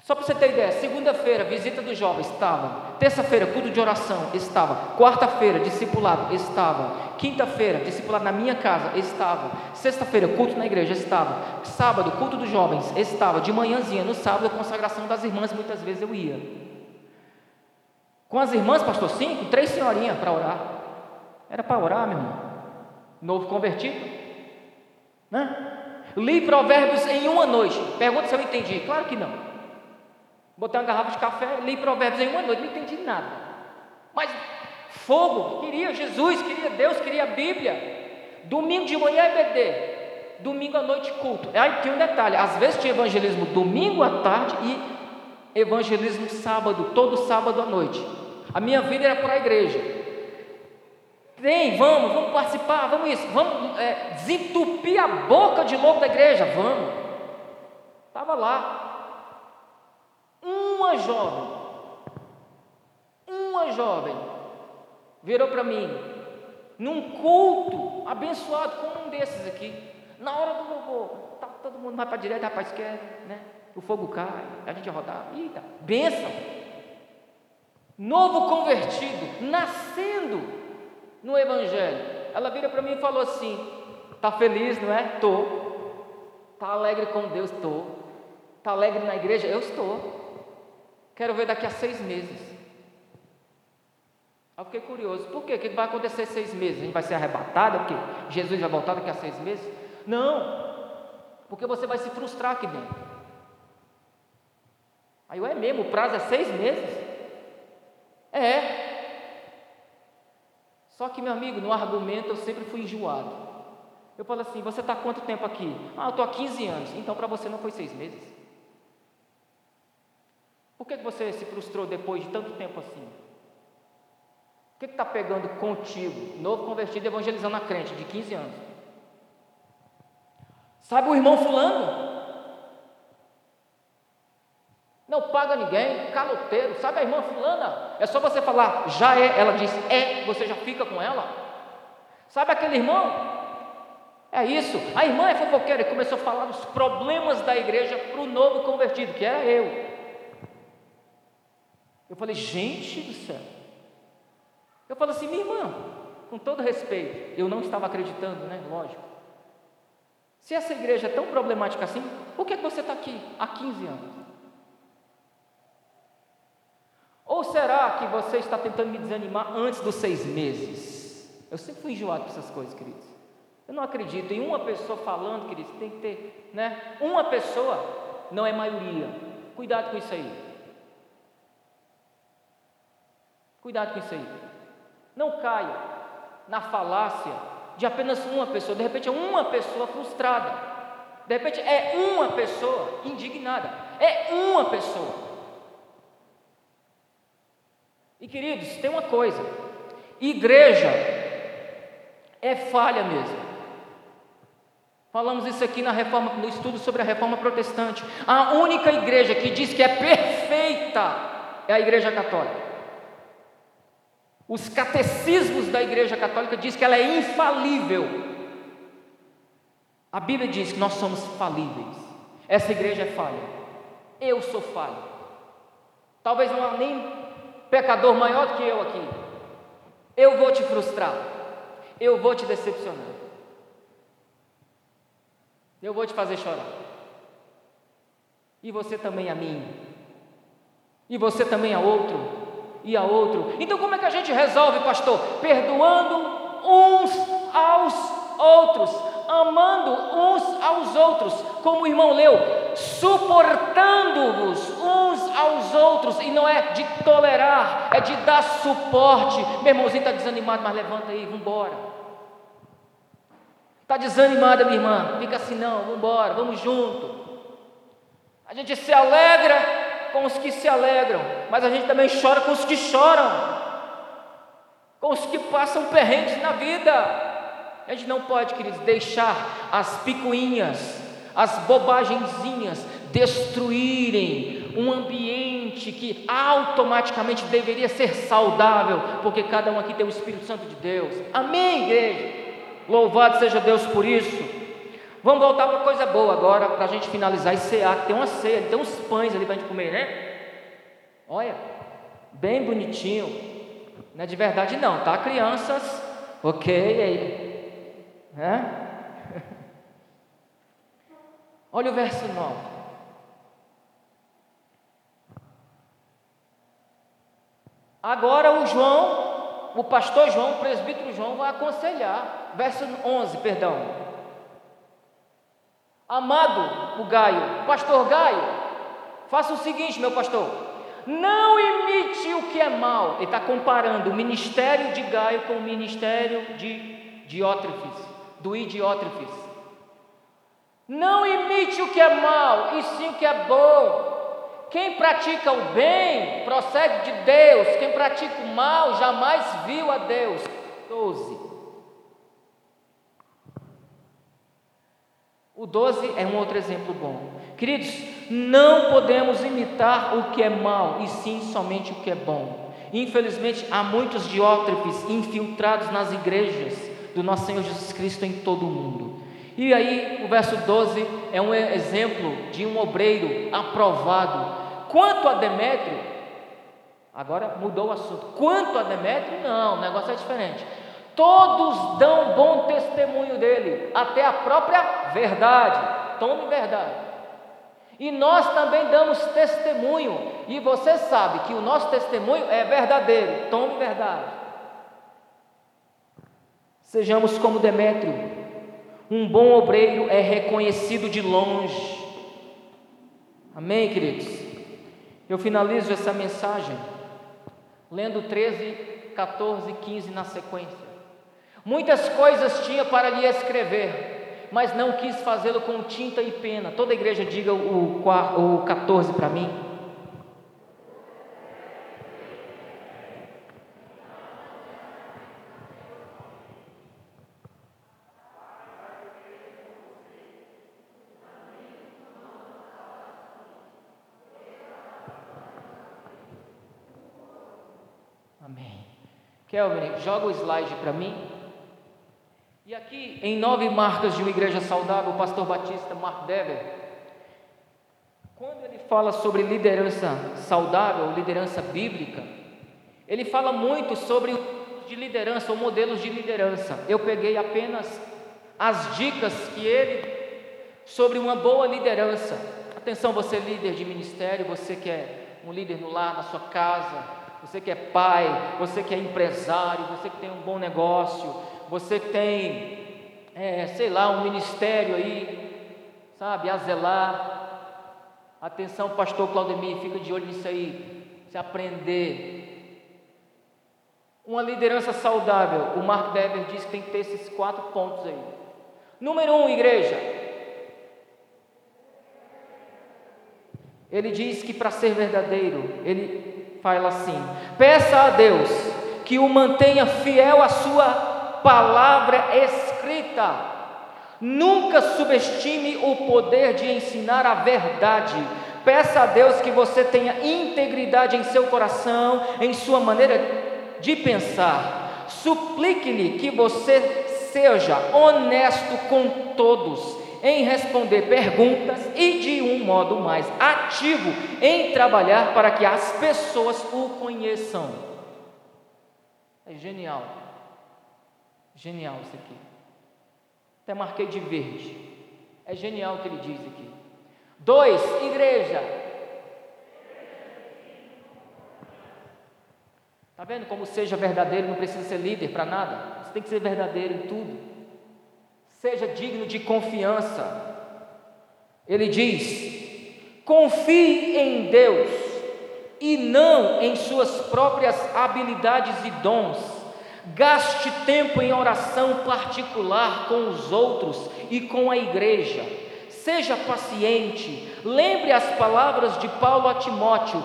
Só para você ter ideia, segunda-feira, visita dos jovens, estava. Terça-feira, culto de oração, estava. Quarta-feira, discipulado, estava. Quinta-feira, discipulado na minha casa, estava. Sexta-feira, culto na igreja, estava. Sábado, culto dos jovens, estava. De manhãzinha, no sábado, consagração das irmãs, muitas vezes eu ia. Com as irmãs, pastor, cinco, três senhorinhas para orar. Era para orar, meu irmão. Novo convertido. Né? Li provérbios em uma noite. Pergunta se eu entendi. Claro que não. Botei uma garrafa de café, li provérbios em uma noite, não entendi nada. Mas fogo, queria Jesus, queria Deus, queria a Bíblia. Domingo de manhã é BD, domingo à noite culto. Aí tem um detalhe, às vezes tinha evangelismo domingo à tarde e evangelismo sábado, todo sábado à noite. A minha vida era para a igreja. Tem, vamos, vamos participar, vamos isso, vamos é, desentupir a boca de louco da igreja, vamos. Estava lá, uma jovem, uma jovem, virou para mim, num culto abençoado como um desses aqui, na hora do louvor, tá, todo mundo vai para a direita, vai para esquerda, né? o fogo cai, a gente rodar, eita, bênção, novo convertido, nascendo no Evangelho, ela vira para mim e falou assim, está feliz, não é? Estou, está alegre com Deus? Estou, está alegre na igreja? Eu estou, Quero ver daqui a seis meses. Aí eu fiquei curioso. Por quê? O que vai acontecer seis meses? A gente vai ser arrebatado? Porque Jesus vai voltar daqui a seis meses? Não. Porque você vai se frustrar aqui dentro. Aí eu é mesmo, o prazo é seis meses? É. Só que, meu amigo, no argumento eu sempre fui enjoado. Eu falo assim: você está quanto tempo aqui? Ah, eu estou há 15 anos. Então para você não foi seis meses. Por que você se frustrou depois de tanto tempo assim? O que está pegando contigo? Novo convertido evangelizando a crente de 15 anos. Sabe o irmão fulano? Não paga ninguém, caloteiro. Sabe a irmã fulana? É só você falar, já é. Ela diz, é, você já fica com ela. Sabe aquele irmão? É isso. A irmã é fofoqueira e começou a falar dos problemas da igreja para o novo convertido, que era eu. Eu falei, gente do céu. Eu falei assim, minha irmã, com todo respeito, eu não estava acreditando, né? Lógico. Se essa igreja é tão problemática assim, por que você está aqui há 15 anos? Ou será que você está tentando me desanimar antes dos seis meses? Eu sempre fui enjoado com essas coisas, queridos. Eu não acredito em uma pessoa falando, queridos, tem que ter, né? Uma pessoa não é maioria. Cuidado com isso aí. Cuidado com isso aí. Não caia na falácia de apenas uma pessoa. De repente é uma pessoa frustrada. De repente é uma pessoa indignada. É uma pessoa. E queridos, tem uma coisa: igreja é falha mesmo. Falamos isso aqui na reforma, no estudo sobre a reforma protestante. A única igreja que diz que é perfeita é a igreja católica. Os catecismos da Igreja Católica diz que ela é infalível. A Bíblia diz que nós somos falíveis. Essa igreja é falha. Eu sou falho. Talvez não há nem pecador maior do que eu aqui. Eu vou te frustrar. Eu vou te decepcionar. Eu vou te fazer chorar. E você também a mim. E você também a outro e a outro. Então, como é que a gente resolve, pastor? Perdoando uns aos outros, amando uns aos outros, como o irmão leu, suportando-vos uns aos outros, e não é de tolerar, é de dar suporte. Meu irmãozinho está desanimado, mas levanta aí, vamos embora. Está desanimada, minha irmã? Fica assim, não, vamos embora, vamos junto. A gente se alegra com os que se alegram, mas a gente também chora com os que choram, com os que passam perrengues na vida. A gente não pode, queridos, deixar as picuinhas, as bobagenzinhas destruírem um ambiente que automaticamente deveria ser saudável, porque cada um aqui tem o Espírito Santo de Deus. Amém, igreja? Louvado seja Deus por isso. Vamos voltar para coisa boa agora, para a gente finalizar e cear, tem uma ceia, tem uns pães ali para a gente comer, né? Olha, bem bonitinho. Não é de verdade não, tá? Crianças, ok, aí. Né? Olha o verso 9. Agora o João, o pastor João, o presbítero João vai aconselhar. Verso 11, perdão. Amado o Gaio, pastor Gaio, faça o seguinte, meu pastor, não imite o que é mal. Ele está comparando o ministério de Gaio com o ministério de Diótrefes, do Idiótrefes. Não imite o que é mal, e sim o que é bom. Quem pratica o bem procede de Deus, quem pratica o mal jamais viu a Deus. 12. O 12 é um outro exemplo bom. Queridos, não podemos imitar o que é mal, e sim somente o que é bom. Infelizmente, há muitos diótrefes infiltrados nas igrejas do nosso Senhor Jesus Cristo em todo o mundo. E aí, o verso 12 é um exemplo de um obreiro aprovado. Quanto a Demétrio, agora mudou o assunto. Quanto a Demétrio, não, o negócio é diferente. Todos dão bom testemunho dele, até a própria verdade. Tome verdade. E nós também damos testemunho, e você sabe que o nosso testemunho é verdadeiro. Tome verdade. Sejamos como Demétrio. Um bom obreiro é reconhecido de longe. Amém, queridos? Eu finalizo essa mensagem lendo 13, 14 e 15 na sequência. Muitas coisas tinha para lhe escrever, mas não quis fazê-lo com tinta e pena. Toda a igreja diga o, o 14 para mim. Amém. Kelvin, joga o slide para mim. E aqui, em Nove Marcas de uma Igreja Saudável, o pastor batista Mark Dever, quando ele fala sobre liderança saudável, liderança bíblica, ele fala muito sobre de liderança ou modelos de liderança. Eu peguei apenas as dicas que ele sobre uma boa liderança. Atenção, você é líder de ministério, você que é um líder no lar, na sua casa, você que é pai, você que é empresário, você que tem um bom negócio, você tem, é, sei lá, um ministério aí, sabe, a zelar. Atenção, pastor Claudemir, fica de olho nisso aí, se aprender. Uma liderança saudável, o Mark Dever diz que tem que ter esses quatro pontos aí. Número um, igreja. Ele diz que para ser verdadeiro, ele fala assim: peça a Deus que o mantenha fiel à sua palavra escrita. Nunca subestime o poder de ensinar a verdade. Peça a Deus que você tenha integridade em seu coração, em sua maneira de pensar. Suplique-lhe que você seja honesto com todos em responder perguntas e de um modo mais ativo em trabalhar para que as pessoas o conheçam. É genial. Genial isso aqui. Até marquei de verde. É genial o que ele diz aqui. Dois, igreja. Está vendo como seja verdadeiro não precisa ser líder para nada? Você tem que ser verdadeiro em tudo. Seja digno de confiança. Ele diz: confie em Deus e não em suas próprias habilidades e dons Gaste tempo em oração particular com os outros e com a igreja. Seja paciente. Lembre as palavras de Paulo a Timóteo: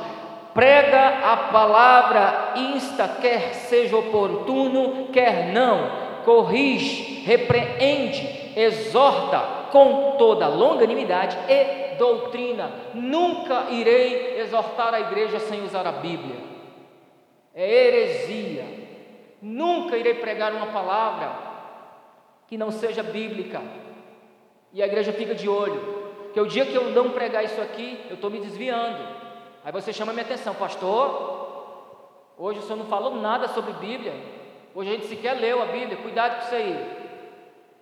prega a palavra, insta, quer seja oportuno, quer não, corrige, repreende, exorta com toda longanimidade e doutrina. Nunca irei exortar a igreja sem usar a Bíblia. É heresia. Nunca irei pregar uma palavra que não seja bíblica. E a igreja fica de olho. Que o dia que eu não pregar isso aqui, eu estou me desviando. Aí você chama minha atenção, pastor. Hoje o senhor não falou nada sobre Bíblia. Hoje a gente sequer leu a Bíblia. Cuidado com isso aí.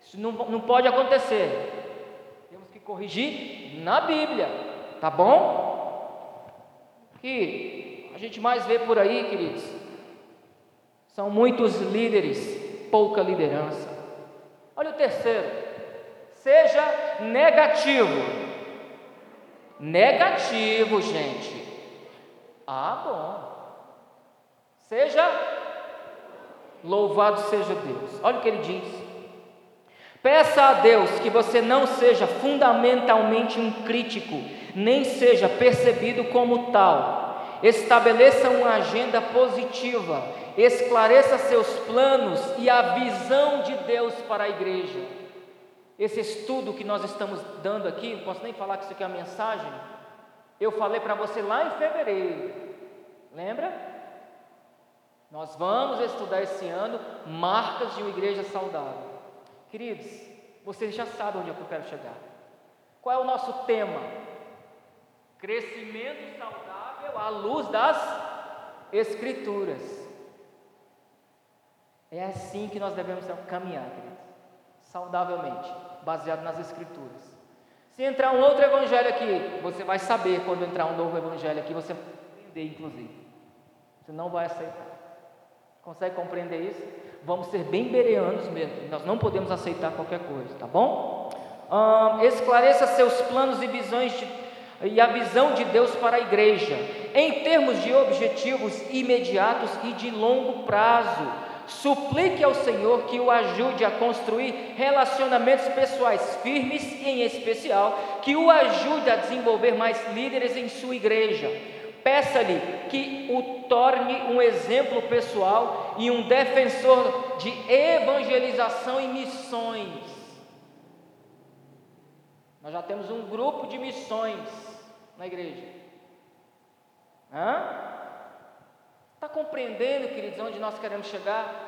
Isso não, não pode acontecer. Temos que corrigir na Bíblia. Tá bom? Que a gente mais vê por aí, queridos, são muitos líderes, pouca liderança. Olha o terceiro. Seja negativo. Negativo, gente. Ah, bom. Seja louvado seja Deus. Olha o que ele diz. Peça a Deus que você não seja fundamentalmente um crítico, nem seja percebido como tal. Estabeleça uma agenda positiva, esclareça seus planos e a visão de Deus para a igreja. Esse estudo que nós estamos dando aqui, não posso nem falar que isso aqui é a mensagem, eu falei para você lá em fevereiro, lembra? Nós vamos estudar esse ano marcas de uma igreja saudável. Queridos, vocês já sabem onde é eu quero chegar. Qual é o nosso tema? Crescimento saudável à luz das Escrituras. É assim que nós devemos caminhar, queridos. Saudavelmente, baseado nas Escrituras. Se entrar um outro evangelho aqui, você vai saber quando entrar um novo evangelho aqui, você vai entender, inclusive. Você não vai aceitar. Consegue compreender isso? Vamos ser bem bereanos mesmo. Nós não podemos aceitar qualquer coisa, tá bom? esclareça seus planos e visões de, e a visão de Deus para a igreja, em termos de objetivos imediatos e de longo prazo. Suplique ao Senhor que o ajude a construir relacionamentos pessoais firmes, em especial, que o ajude a desenvolver mais líderes em sua igreja Peça-lhe que o torne um exemplo pessoal e um defensor de evangelização e missões. Nós já temos um grupo de missões na igreja. Está compreendendo, queridos, onde nós queremos chegar?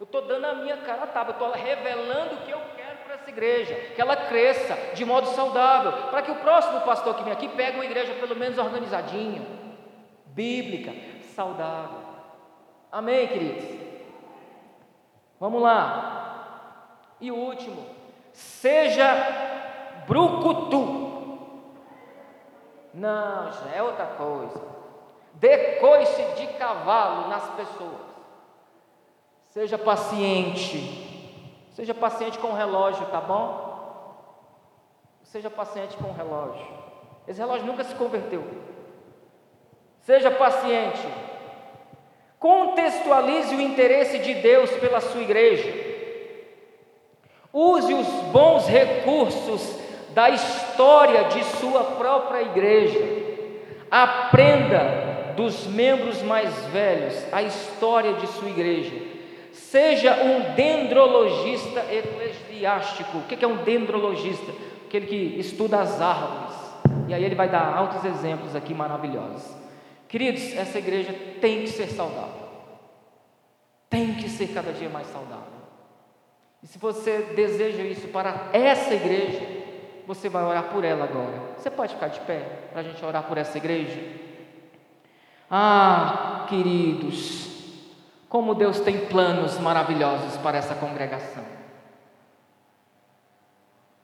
Eu estou dando a minha cara a eu estou revelando o que eu quero para essa igreja, que ela cresça de modo saudável, para que o próximo pastor que vem aqui pegue uma igreja pelo menos organizadinha, bíblica, saudável. Amém, queridos? Vamos lá. E o último, seja brucutu. Não, já é outra coisa. Decoice de cavalo nas pessoas. Seja paciente. Seja paciente com o relógio, tá bom? Seja paciente com o relógio. Esse relógio nunca se converteu. Seja paciente. Contextualize o interesse de Deus pela sua igreja. Use os bons recursos da história de sua própria igreja. Aprenda dos membros mais velhos a história de sua igreja. Seja um dendrologista eclesiástico. O que é um dendrologista? Aquele que estuda as árvores. E aí ele vai dar altos exemplos aqui maravilhosos. Queridos, essa igreja tem que ser saudável. Tem que ser cada dia mais saudável. E se você deseja isso para essa igreja, você vai orar por ela agora. Você pode ficar de pé para a gente orar por essa igreja? Ah, queridos, como Deus tem planos maravilhosos para essa congregação.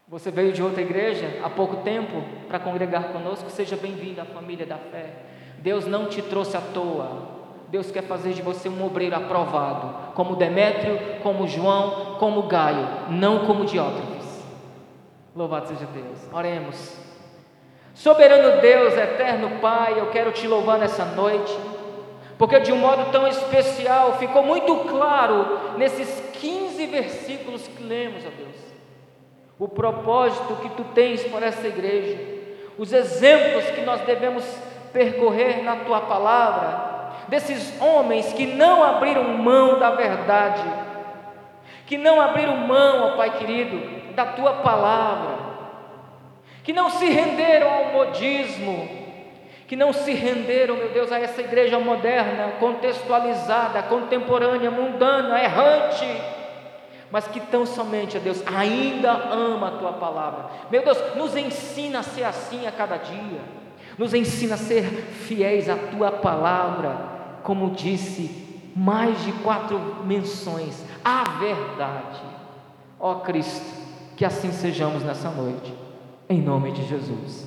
Você veio de outra igreja há pouco tempo para congregar conosco, seja bem-vindo à família da fé. Deus não te trouxe à toa. Deus quer fazer de você um obreiro aprovado, como Demétrio, como João, como Gaio, não como Diótrefes. Louvado seja Deus. Oremos. Soberano Deus, eterno Pai, eu quero te louvar nessa noite Porque de um modo tão especial ficou muito claro nesses 15 versículos que lemos, ó Deus, o propósito que tu tens para essa igreja, os exemplos que nós devemos percorrer na tua palavra, desses homens que não abriram mão da verdade, que não abriram mão, ó Pai querido, da tua palavra, que não se renderam ao modismo, que não se renderam, meu Deus, a essa igreja moderna, contextualizada, contemporânea, mundana, errante, mas que tão somente, Deus, ainda ama a tua palavra. Meu Deus, nos ensina a ser assim a cada dia, nos ensina a ser fiéis à tua palavra, como disse mais de quatro menções, a verdade. Ó Cristo, que assim sejamos nessa noite, em nome de Jesus.